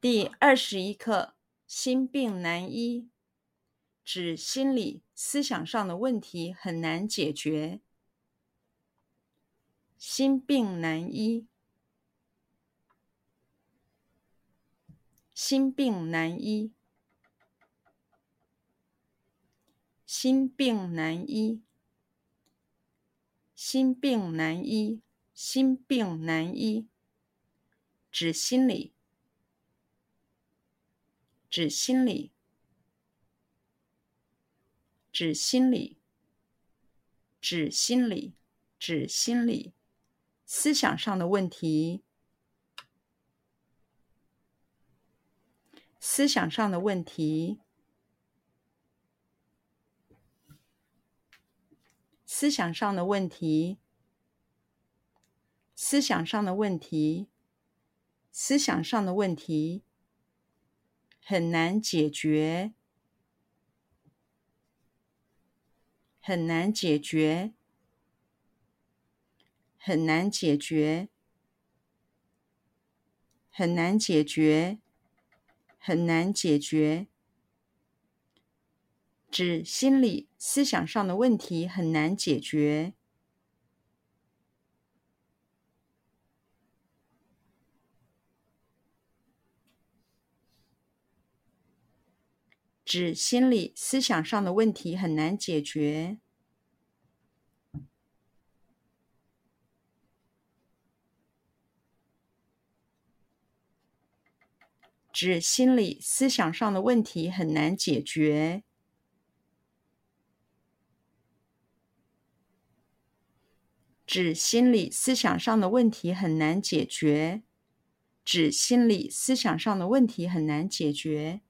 第二十一课：心病难医，指心理思想上的问题很难解决。心病难医，心病难医，心病难医，心病难医，心病难医，指心理。指心理，指心理，指心理，指心理，思想上的问题，思想上的问题，思想上的问题，思想上的问题，思想上的问题。很难解决，很难解决，很难解决，很难解决，很难解决。指心理思想上的问题很难解决。指心理思想上的问题很难解决。指心理思想上的问题很难解决。指心理思想上的问题很难解决。指心理思想上的问题很难解决。